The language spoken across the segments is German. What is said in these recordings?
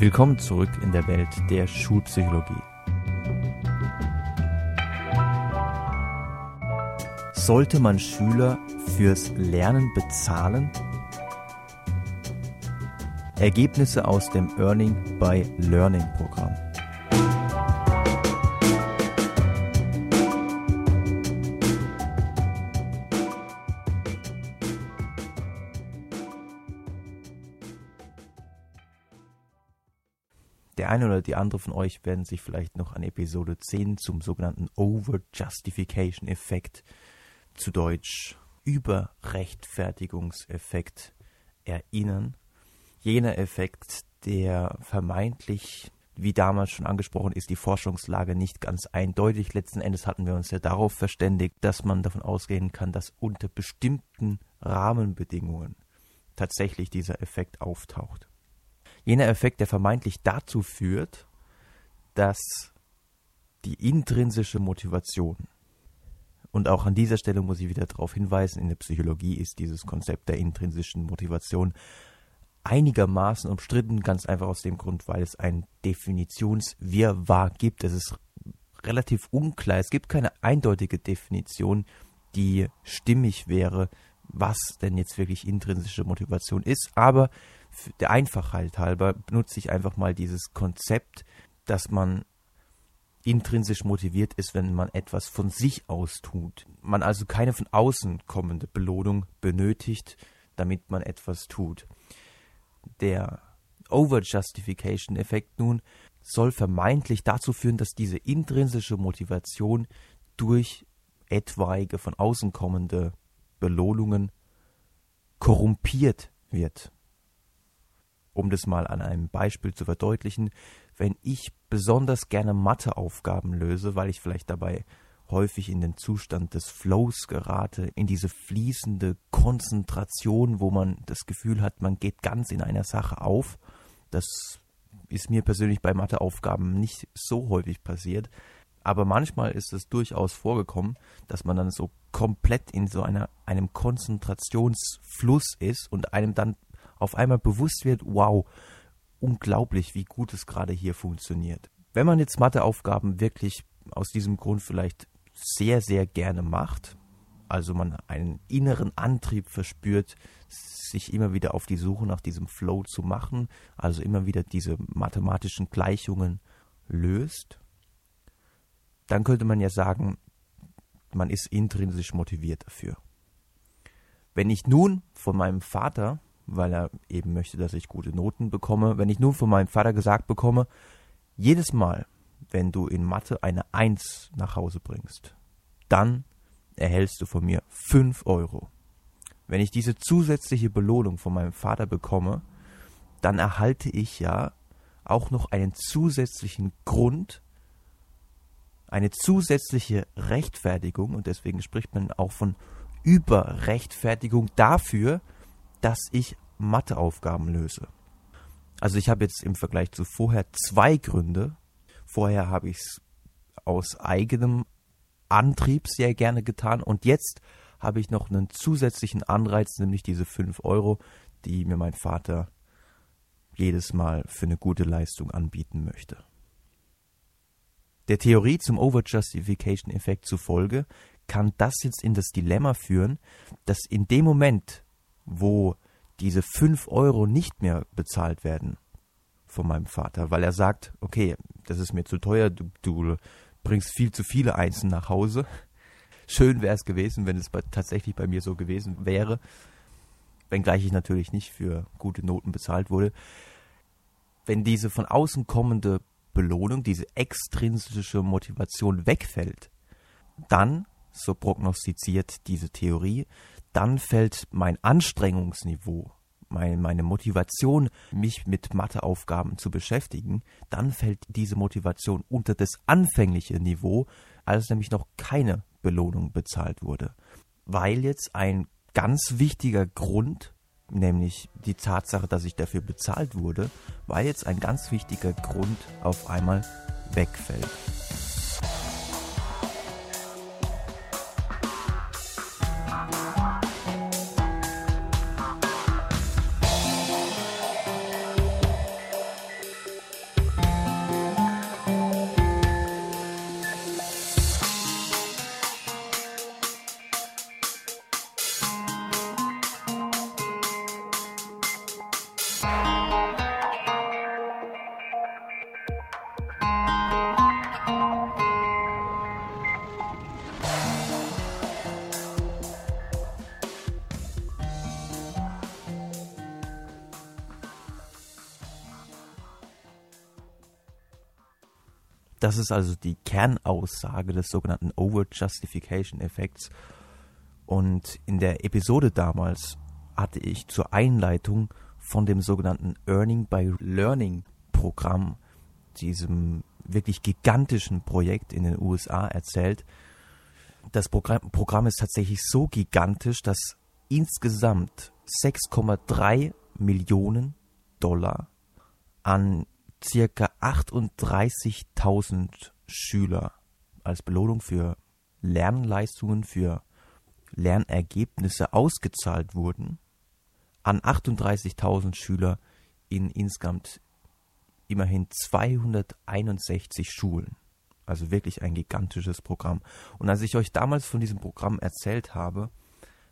Willkommen zurück in der Welt der Schulpsychologie. Sollte man Schüler fürs Lernen bezahlen? Ergebnisse aus dem Earning by Learning Programm. Der eine oder die andere von euch werden sich vielleicht noch an Episode 10 zum sogenannten Over-Justification-Effekt, zu Deutsch Überrechtfertigungseffekt, erinnern. Jener Effekt, der vermeintlich, wie damals schon angesprochen ist, die Forschungslage nicht ganz eindeutig. Letzten Endes hatten wir uns ja darauf verständigt, dass man davon ausgehen kann, dass unter bestimmten Rahmenbedingungen tatsächlich dieser Effekt auftaucht jener Effekt, der vermeintlich dazu führt, dass die intrinsische Motivation, und auch an dieser Stelle muss ich wieder darauf hinweisen, in der Psychologie ist dieses Konzept der intrinsischen Motivation einigermaßen umstritten, ganz einfach aus dem Grund, weil es ein Definitionswirrwarr gibt. Es ist relativ unklar, es gibt keine eindeutige Definition, die stimmig wäre, was denn jetzt wirklich intrinsische Motivation ist, aber der Einfachheit halber benutze ich einfach mal dieses Konzept, dass man intrinsisch motiviert ist, wenn man etwas von sich aus tut. Man also keine von außen kommende Belohnung benötigt, damit man etwas tut. Der Over-Justification-Effekt nun soll vermeintlich dazu führen, dass diese intrinsische Motivation durch etwaige von außen kommende Belohnungen korrumpiert wird um das mal an einem Beispiel zu verdeutlichen, wenn ich besonders gerne Matheaufgaben löse, weil ich vielleicht dabei häufig in den Zustand des Flows gerate, in diese fließende Konzentration, wo man das Gefühl hat, man geht ganz in einer Sache auf. Das ist mir persönlich bei Matheaufgaben nicht so häufig passiert, aber manchmal ist es durchaus vorgekommen, dass man dann so komplett in so einer, einem Konzentrationsfluss ist und einem dann auf einmal bewusst wird, wow, unglaublich, wie gut es gerade hier funktioniert. Wenn man jetzt Matheaufgaben wirklich aus diesem Grund vielleicht sehr, sehr gerne macht, also man einen inneren Antrieb verspürt, sich immer wieder auf die Suche nach diesem Flow zu machen, also immer wieder diese mathematischen Gleichungen löst, dann könnte man ja sagen, man ist intrinsisch motiviert dafür. Wenn ich nun von meinem Vater weil er eben möchte, dass ich gute Noten bekomme. Wenn ich nun von meinem Vater gesagt bekomme, jedes Mal, wenn du in Mathe eine Eins nach Hause bringst, dann erhältst du von mir 5 Euro. Wenn ich diese zusätzliche Belohnung von meinem Vater bekomme, dann erhalte ich ja auch noch einen zusätzlichen Grund, eine zusätzliche Rechtfertigung, und deswegen spricht man auch von Überrechtfertigung dafür, dass ich Matheaufgaben löse. Also ich habe jetzt im Vergleich zu vorher zwei Gründe. Vorher habe ich es aus eigenem Antrieb sehr gerne getan und jetzt habe ich noch einen zusätzlichen Anreiz, nämlich diese 5 Euro, die mir mein Vater jedes Mal für eine gute Leistung anbieten möchte. Der Theorie zum Overjustification-Effekt zufolge kann das jetzt in das Dilemma führen, dass in dem Moment, wo diese 5 Euro nicht mehr bezahlt werden von meinem Vater, weil er sagt, okay, das ist mir zu teuer, du, du bringst viel zu viele Einsen nach Hause. Schön wäre es gewesen, wenn es bei, tatsächlich bei mir so gewesen wäre, wenngleich ich natürlich nicht für gute Noten bezahlt wurde. Wenn diese von außen kommende Belohnung, diese extrinsische Motivation wegfällt, dann, so prognostiziert diese Theorie, dann fällt mein Anstrengungsniveau, mein, meine Motivation, mich mit Matheaufgaben zu beschäftigen, dann fällt diese Motivation unter das anfängliche Niveau, als nämlich noch keine Belohnung bezahlt wurde. Weil jetzt ein ganz wichtiger Grund, nämlich die Tatsache, dass ich dafür bezahlt wurde, weil jetzt ein ganz wichtiger Grund auf einmal wegfällt. Das ist also die Kernaussage des sogenannten Over-Justification-Effekts. Und in der Episode damals hatte ich zur Einleitung von dem sogenannten Earning by Learning Programm, diesem wirklich gigantischen Projekt in den USA erzählt. Das Programm, Programm ist tatsächlich so gigantisch, dass insgesamt 6,3 Millionen Dollar an circa 38.000 Schüler als Belohnung für Lernleistungen, für Lernergebnisse ausgezahlt wurden, an 38.000 Schüler in insgesamt immerhin 261 Schulen. Also wirklich ein gigantisches Programm. Und als ich euch damals von diesem Programm erzählt habe,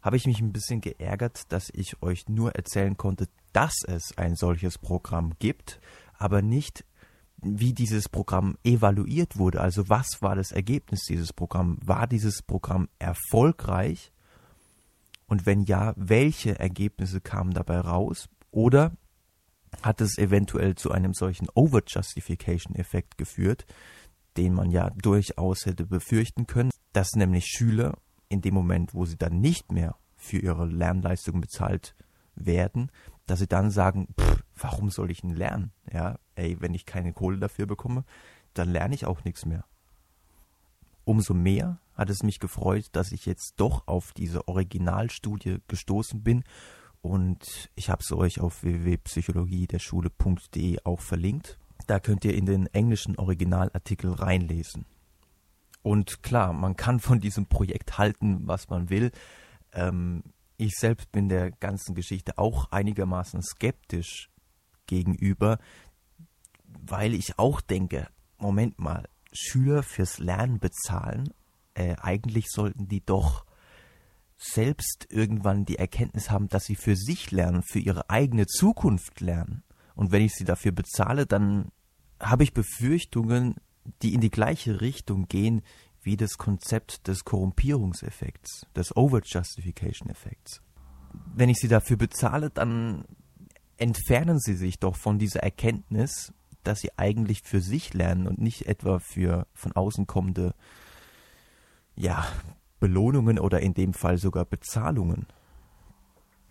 habe ich mich ein bisschen geärgert, dass ich euch nur erzählen konnte, dass es ein solches Programm gibt, aber nicht, wie dieses Programm evaluiert wurde. Also was war das Ergebnis dieses Programms? War dieses Programm erfolgreich? Und wenn ja, welche Ergebnisse kamen dabei raus? Oder hat es eventuell zu einem solchen Over-Justification-Effekt geführt, den man ja durchaus hätte befürchten können, dass nämlich Schüler in dem Moment, wo sie dann nicht mehr für ihre Lernleistung bezahlt werden, dass sie dann sagen, pff, warum soll ich denn lernen? Ja, ey, wenn ich keine Kohle dafür bekomme, dann lerne ich auch nichts mehr. Umso mehr hat es mich gefreut, dass ich jetzt doch auf diese Originalstudie gestoßen bin und ich habe es euch auf www.psychologiederschule.de auch verlinkt. Da könnt ihr in den englischen Originalartikel reinlesen. Und klar, man kann von diesem Projekt halten, was man will. Ähm, ich selbst bin der ganzen Geschichte auch einigermaßen skeptisch gegenüber, weil ich auch denke, Moment mal, Schüler fürs Lernen bezahlen, äh, eigentlich sollten die doch selbst irgendwann die Erkenntnis haben, dass sie für sich lernen, für ihre eigene Zukunft lernen. Und wenn ich sie dafür bezahle, dann habe ich Befürchtungen, die in die gleiche Richtung gehen wie das Konzept des Korrumpierungseffekts, des Over-Justification-Effekts. Wenn ich sie dafür bezahle, dann entfernen sie sich doch von dieser Erkenntnis, dass sie eigentlich für sich lernen und nicht etwa für von außen kommende ja, Belohnungen oder in dem Fall sogar Bezahlungen.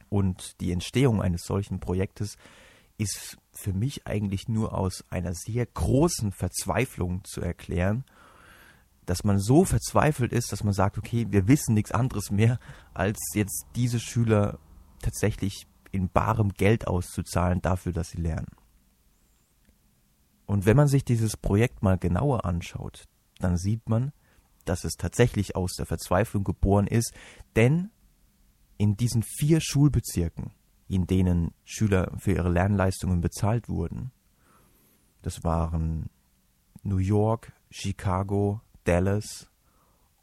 Und die Entstehung eines solchen Projektes ist für mich eigentlich nur aus einer sehr großen Verzweiflung zu erklären, dass man so verzweifelt ist, dass man sagt, okay, wir wissen nichts anderes mehr, als jetzt diese Schüler tatsächlich in barem Geld auszuzahlen dafür, dass sie lernen. Und wenn man sich dieses Projekt mal genauer anschaut, dann sieht man, dass es tatsächlich aus der Verzweiflung geboren ist, denn in diesen vier Schulbezirken, in denen Schüler für ihre Lernleistungen bezahlt wurden, das waren New York, Chicago, Dallas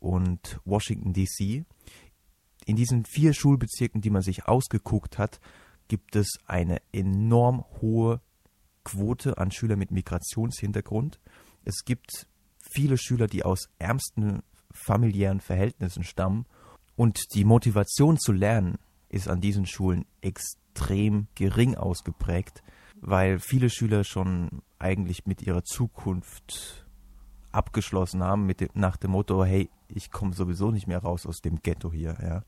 und Washington DC, in diesen vier Schulbezirken, die man sich ausgeguckt hat, gibt es eine enorm hohe Quote an Schülern mit Migrationshintergrund. Es gibt viele Schüler, die aus ärmsten familiären Verhältnissen stammen und die Motivation zu lernen ist an diesen Schulen extrem gering ausgeprägt, weil viele Schüler schon eigentlich mit ihrer Zukunft abgeschlossen haben, mit dem, nach dem Motto, hey, ich komme sowieso nicht mehr raus aus dem Ghetto hier, ja.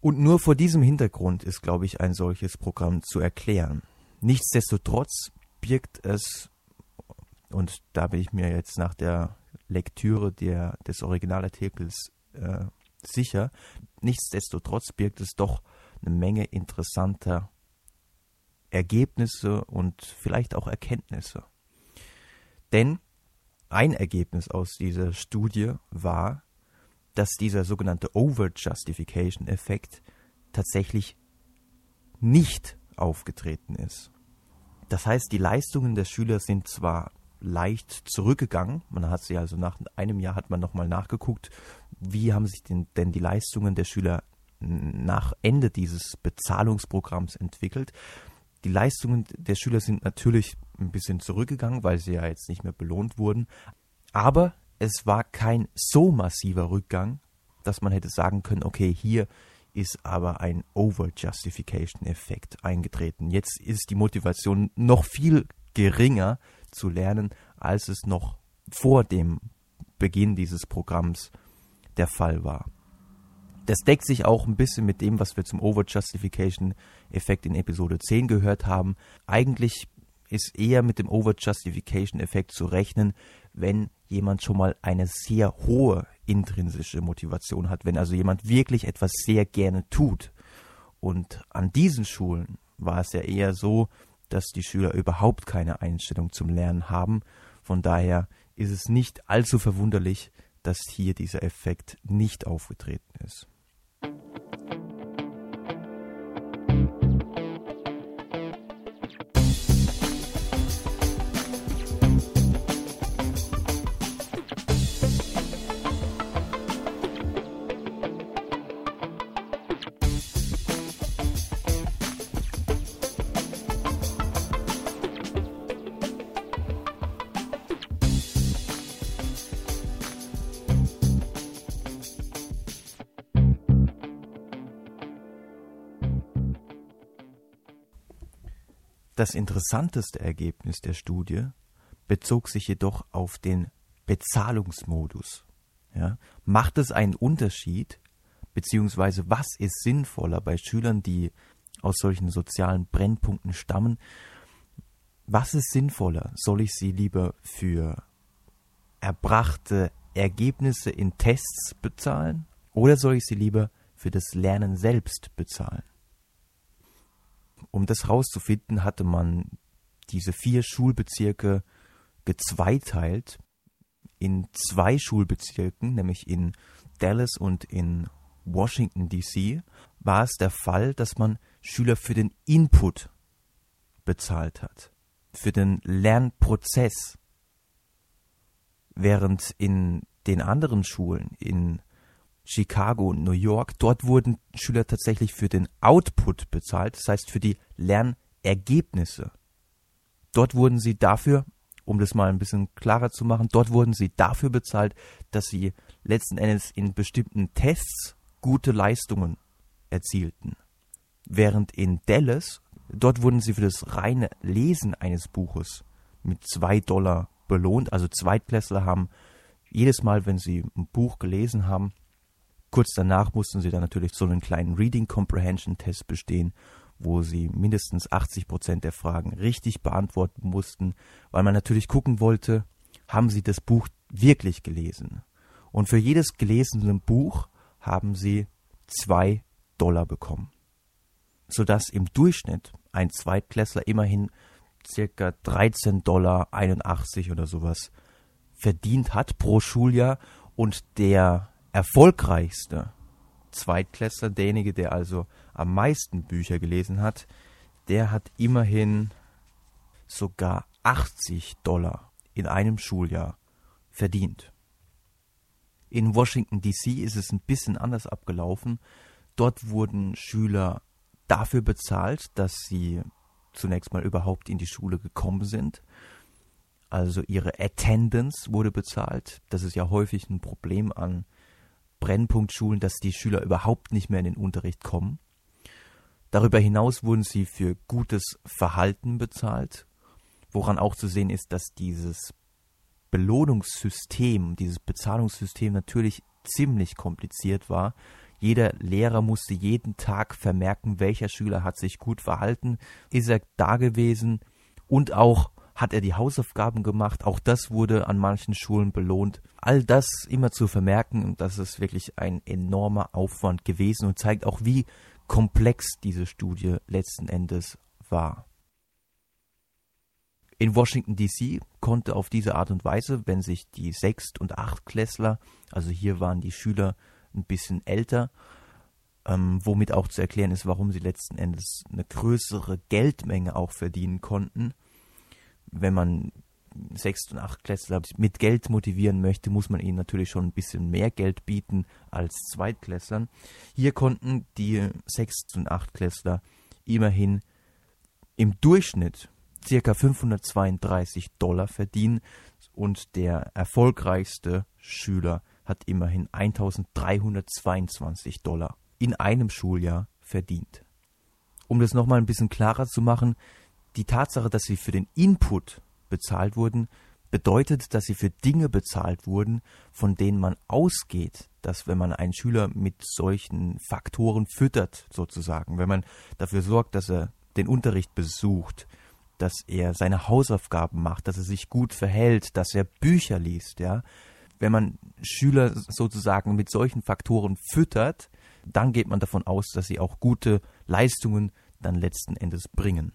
Und nur vor diesem Hintergrund ist, glaube ich, ein solches Programm zu erklären. Nichtsdestotrotz birgt es, und da bin ich mir jetzt nach der Lektüre der, des Originalartikels äh, sicher, nichtsdestotrotz birgt es doch eine Menge interessanter Ergebnisse und vielleicht auch Erkenntnisse. Denn ein Ergebnis aus dieser Studie war, dass dieser sogenannte Over-Justification-Effekt tatsächlich nicht aufgetreten ist. Das heißt, die Leistungen der Schüler sind zwar leicht zurückgegangen, man hat sie also nach einem Jahr hat man nochmal nachgeguckt, wie haben sich denn, denn die Leistungen der Schüler nach Ende dieses Bezahlungsprogramms entwickelt. Die Leistungen der Schüler sind natürlich ein bisschen zurückgegangen, weil sie ja jetzt nicht mehr belohnt wurden, aber es war kein so massiver Rückgang, dass man hätte sagen können, okay, hier ist aber ein Over-Justification-Effekt eingetreten. Jetzt ist die Motivation noch viel geringer zu lernen, als es noch vor dem Beginn dieses Programms der Fall war. Das deckt sich auch ein bisschen mit dem, was wir zum Over-Justification-Effekt in Episode 10 gehört haben. Eigentlich ist eher mit dem Over-Justification-Effekt zu rechnen, wenn jemand schon mal eine sehr hohe intrinsische Motivation hat, wenn also jemand wirklich etwas sehr gerne tut. Und an diesen Schulen war es ja eher so, dass die Schüler überhaupt keine Einstellung zum Lernen haben. Von daher ist es nicht allzu verwunderlich, dass hier dieser Effekt nicht aufgetreten ist. Das interessanteste Ergebnis der Studie bezog sich jedoch auf den Bezahlungsmodus. Ja, macht es einen Unterschied, beziehungsweise was ist sinnvoller bei Schülern, die aus solchen sozialen Brennpunkten stammen? Was ist sinnvoller? Soll ich sie lieber für erbrachte Ergebnisse in Tests bezahlen oder soll ich sie lieber für das Lernen selbst bezahlen? Um das herauszufinden, hatte man diese vier Schulbezirke gezweiteilt in zwei Schulbezirken, nämlich in Dallas und in Washington DC, war es der Fall, dass man Schüler für den Input bezahlt hat, für den Lernprozess, während in den anderen Schulen, in Chicago und New York. Dort wurden Schüler tatsächlich für den Output bezahlt, das heißt für die Lernergebnisse. Dort wurden sie dafür, um das mal ein bisschen klarer zu machen, dort wurden sie dafür bezahlt, dass sie letzten Endes in bestimmten Tests gute Leistungen erzielten. Während in Dallas, dort wurden sie für das reine Lesen eines Buches mit zwei Dollar belohnt. Also Zweitklässler haben jedes Mal, wenn sie ein Buch gelesen haben, Kurz danach mussten sie dann natürlich so einen kleinen Reading Comprehension Test bestehen, wo sie mindestens 80 Prozent der Fragen richtig beantworten mussten, weil man natürlich gucken wollte, haben sie das Buch wirklich gelesen. Und für jedes gelesene Buch haben sie zwei Dollar bekommen. Sodass im Durchschnitt ein Zweitklässler immerhin circa 13 Dollar 81 oder sowas verdient hat pro Schuljahr und der erfolgreichste Zweitklässler, derjenige, der also am meisten Bücher gelesen hat, der hat immerhin sogar 80 Dollar in einem Schuljahr verdient. In Washington DC ist es ein bisschen anders abgelaufen. Dort wurden Schüler dafür bezahlt, dass sie zunächst mal überhaupt in die Schule gekommen sind. Also ihre Attendance wurde bezahlt. Das ist ja häufig ein Problem an Brennpunktschulen, dass die Schüler überhaupt nicht mehr in den Unterricht kommen. Darüber hinaus wurden sie für gutes Verhalten bezahlt, woran auch zu sehen ist, dass dieses Belohnungssystem, dieses Bezahlungssystem natürlich ziemlich kompliziert war. Jeder Lehrer musste jeden Tag vermerken, welcher Schüler hat sich gut verhalten, ist er da gewesen und auch hat er die Hausaufgaben gemacht? Auch das wurde an manchen Schulen belohnt. All das immer zu vermerken, das ist wirklich ein enormer Aufwand gewesen und zeigt auch, wie komplex diese Studie letzten Endes war. In Washington DC konnte auf diese Art und Weise, wenn sich die Sechst- und Achtklässler, also hier waren die Schüler ein bisschen älter, ähm, womit auch zu erklären ist, warum sie letzten Endes eine größere Geldmenge auch verdienen konnten, wenn man Sechst- und Achtklässler mit Geld motivieren möchte, muss man ihnen natürlich schon ein bisschen mehr Geld bieten als Zweitklässlern. Hier konnten die Sechst- und Achtklässler immerhin im Durchschnitt circa 532 Dollar verdienen und der erfolgreichste Schüler hat immerhin 1322 Dollar in einem Schuljahr verdient. Um das nochmal ein bisschen klarer zu machen, die Tatsache, dass sie für den Input bezahlt wurden, bedeutet, dass sie für Dinge bezahlt wurden, von denen man ausgeht, dass wenn man einen Schüler mit solchen Faktoren füttert, sozusagen, wenn man dafür sorgt, dass er den Unterricht besucht, dass er seine Hausaufgaben macht, dass er sich gut verhält, dass er Bücher liest, ja. Wenn man Schüler sozusagen mit solchen Faktoren füttert, dann geht man davon aus, dass sie auch gute Leistungen dann letzten Endes bringen.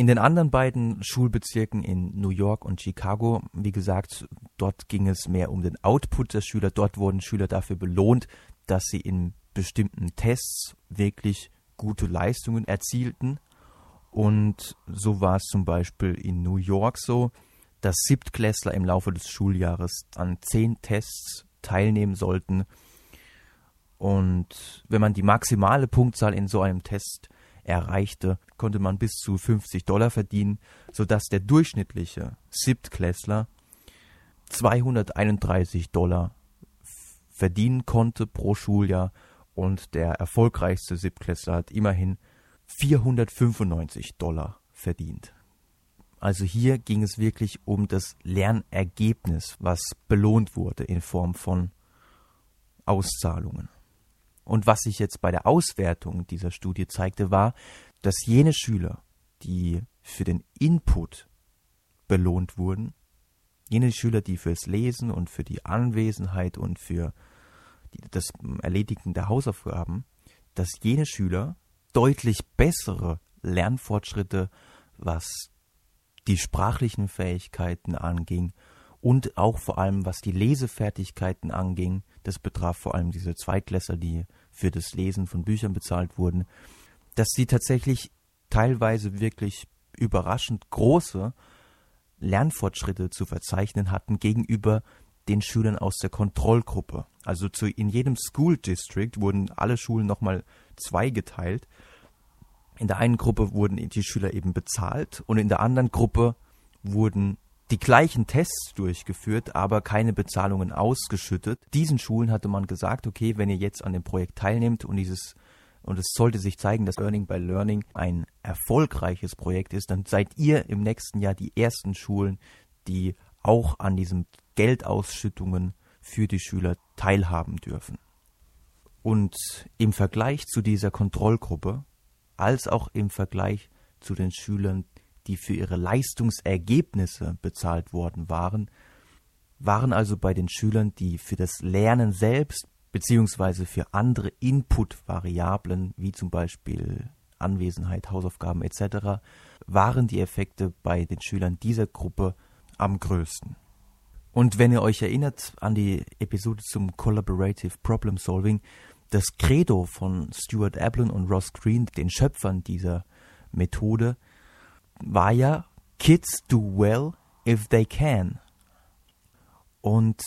In den anderen beiden Schulbezirken in New York und Chicago, wie gesagt, dort ging es mehr um den Output der Schüler. Dort wurden Schüler dafür belohnt, dass sie in bestimmten Tests wirklich gute Leistungen erzielten. Und so war es zum Beispiel in New York so, dass Siebtklässler im Laufe des Schuljahres an zehn Tests teilnehmen sollten. Und wenn man die maximale Punktzahl in so einem Test erreichte, konnte man bis zu 50 Dollar verdienen, sodass der durchschnittliche Siebtklässler 231 Dollar verdienen konnte pro Schuljahr und der erfolgreichste Siebtklässler hat immerhin 495 Dollar verdient. Also hier ging es wirklich um das Lernergebnis, was belohnt wurde in Form von Auszahlungen. Und was sich jetzt bei der Auswertung dieser Studie zeigte, war, dass jene Schüler, die für den Input belohnt wurden, jene Schüler, die fürs Lesen und für die Anwesenheit und für die, das Erledigen der Hausaufgaben, dass jene Schüler deutlich bessere Lernfortschritte, was die sprachlichen Fähigkeiten anging und auch vor allem was die Lesefertigkeiten anging, das betraf vor allem diese Zweitklässler, die für das Lesen von Büchern bezahlt wurden, dass sie tatsächlich teilweise wirklich überraschend große Lernfortschritte zu verzeichnen hatten gegenüber den Schülern aus der Kontrollgruppe. Also zu, in jedem School District wurden alle Schulen nochmal zweigeteilt. In der einen Gruppe wurden die Schüler eben bezahlt und in der anderen Gruppe wurden die gleichen Tests durchgeführt, aber keine Bezahlungen ausgeschüttet. Diesen Schulen hatte man gesagt, okay, wenn ihr jetzt an dem Projekt teilnehmt und dieses und es sollte sich zeigen, dass Learning by Learning ein erfolgreiches Projekt ist, dann seid ihr im nächsten Jahr die ersten Schulen, die auch an diesen Geldausschüttungen für die Schüler teilhaben dürfen. Und im Vergleich zu dieser Kontrollgruppe, als auch im Vergleich zu den Schülern, die für ihre Leistungsergebnisse bezahlt worden waren, waren also bei den Schülern, die für das Lernen selbst beziehungsweise für andere Input-Variablen, wie zum Beispiel Anwesenheit, Hausaufgaben etc., waren die Effekte bei den Schülern dieser Gruppe am größten. Und wenn ihr euch erinnert an die Episode zum Collaborative Problem Solving, das Credo von Stuart Ablin und Ross Green, den Schöpfern dieser Methode, war ja Kids do well if they can. Und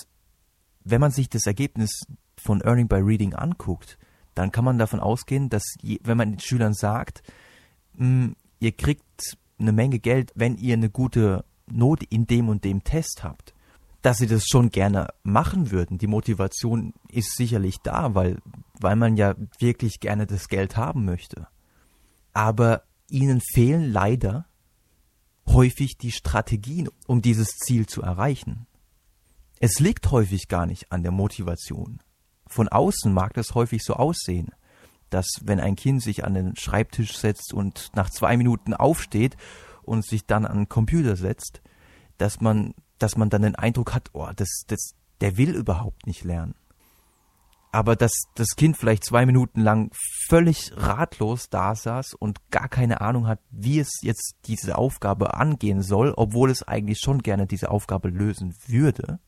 wenn man sich das Ergebnis von Earning by Reading anguckt, dann kann man davon ausgehen, dass je, wenn man den Schülern sagt, mh, hm, ihr kriegt eine Menge Geld, wenn ihr eine gute Note in dem und dem Test habt, dass sie das schon gerne machen würden. Die Motivation ist sicherlich da, weil, weil man ja wirklich gerne das Geld haben möchte. Aber ihnen fehlen leider häufig die Strategien, um dieses Ziel zu erreichen. Es liegt häufig gar nicht an der Motivation. Von außen mag das häufig so aussehen, dass wenn ein Kind sich an den Schreibtisch setzt und nach zwei Minuten aufsteht und sich dann an den Computer setzt, dass man, dass man dann den Eindruck hat, oh, das, das, der will überhaupt nicht lernen. Aber dass das Kind vielleicht zwei Minuten lang völlig ratlos da saß und gar keine Ahnung hat, wie es jetzt diese Aufgabe angehen soll, obwohl es eigentlich schon gerne diese Aufgabe lösen würde,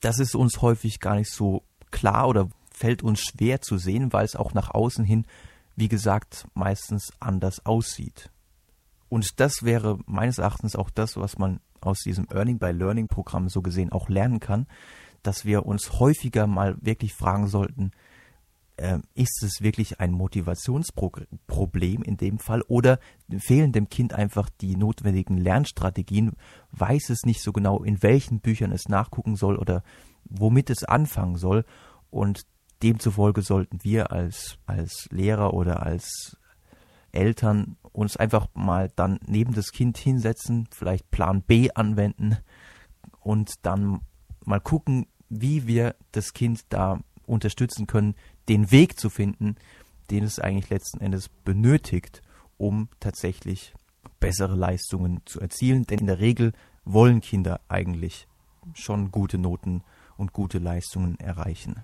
das ist uns häufig gar nicht so klar oder fällt uns schwer zu sehen, weil es auch nach außen hin, wie gesagt, meistens anders aussieht. Und das wäre meines Erachtens auch das, was man aus diesem Earning by Learning Programm so gesehen auch lernen kann, dass wir uns häufiger mal wirklich fragen sollten, äh, ist es wirklich ein Motivationsproblem in dem Fall oder fehlen dem Kind einfach die notwendigen Lernstrategien, weiß es nicht so genau, in welchen Büchern es nachgucken soll oder womit es anfangen soll? Und demzufolge sollten wir als, als Lehrer oder als Eltern uns einfach mal dann neben das Kind hinsetzen, vielleicht Plan B anwenden und dann mal gucken, wie wir das Kind da unterstützen können, den Weg zu finden, den es eigentlich letzten Endes benötigt, um tatsächlich bessere Leistungen zu erzielen. Denn in der Regel wollen Kinder eigentlich schon gute Noten und gute Leistungen erreichen.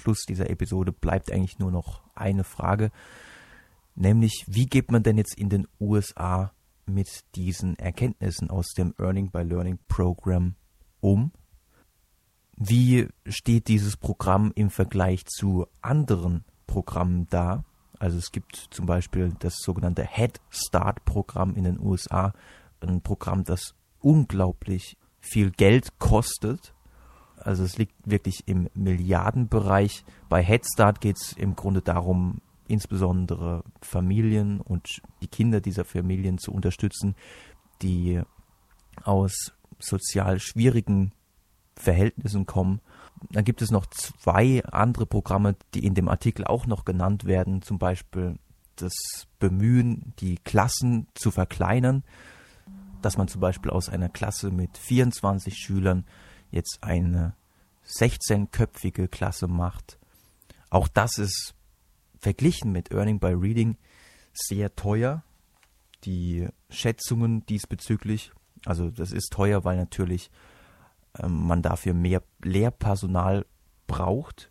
Abschluss dieser Episode bleibt eigentlich nur noch eine Frage, nämlich wie geht man denn jetzt in den USA mit diesen Erkenntnissen aus dem Earning by Learning Program um? Wie steht dieses Programm im Vergleich zu anderen Programmen da? Also es gibt zum Beispiel das sogenannte Head Start Programm in den USA, ein Programm, das unglaublich viel Geld kostet also es liegt wirklich im Milliardenbereich. Bei Head Start geht es im Grunde darum, insbesondere Familien und die Kinder dieser Familien zu unterstützen, die aus sozial schwierigen Verhältnissen kommen. Dann gibt es noch zwei andere Programme, die in dem Artikel auch noch genannt werden, zum Beispiel das Bemühen, die Klassen zu verkleinern, dass man zum Beispiel aus einer Klasse mit 24 Schülern jetzt eine 16-köpfige Klasse macht. Auch das ist verglichen mit Earning by Reading sehr teuer. Die Schätzungen diesbezüglich, also das ist teuer, weil natürlich ähm, man dafür mehr Lehrpersonal braucht.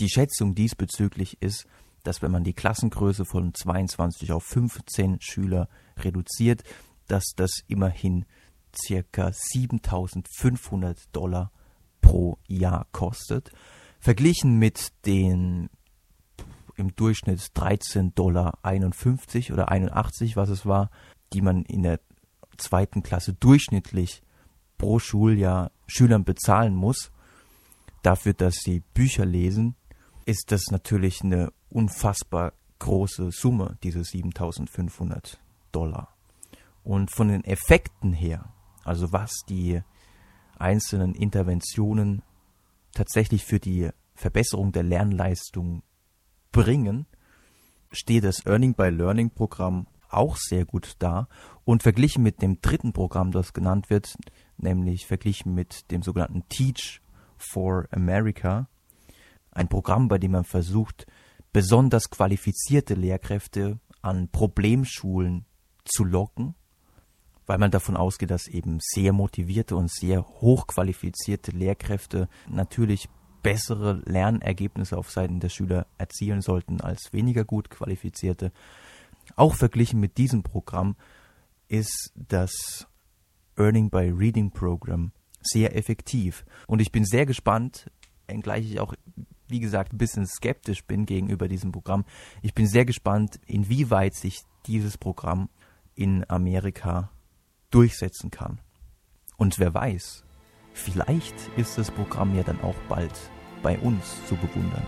Die Schätzung diesbezüglich ist, dass wenn man die Klassengröße von 22 auf 15 Schüler reduziert, dass das immerhin circa 7500 Dollar pro Jahr kostet. Verglichen mit den im Durchschnitt 13,51 Dollar oder 81, was es war, die man in der zweiten Klasse durchschnittlich pro Schuljahr Schülern bezahlen muss, dafür, dass sie Bücher lesen, ist das natürlich eine unfassbar große Summe, diese 7500 Dollar. Und von den Effekten her also was die einzelnen Interventionen tatsächlich für die Verbesserung der Lernleistung bringen, steht das Earning by Learning Programm auch sehr gut da. Und verglichen mit dem dritten Programm, das genannt wird, nämlich verglichen mit dem sogenannten Teach for America, ein Programm, bei dem man versucht, besonders qualifizierte Lehrkräfte an Problemschulen zu locken weil man davon ausgeht, dass eben sehr motivierte und sehr hochqualifizierte Lehrkräfte natürlich bessere Lernergebnisse auf Seiten der Schüler erzielen sollten als weniger gut qualifizierte. Auch verglichen mit diesem Programm ist das Earning by Reading Program sehr effektiv. Und ich bin sehr gespannt, wenngleich ich auch, wie gesagt, ein bisschen skeptisch bin gegenüber diesem Programm. Ich bin sehr gespannt, inwieweit sich dieses Programm in Amerika durchsetzen kann. Und wer weiß, vielleicht ist das Programm ja dann auch bald bei uns zu bewundern.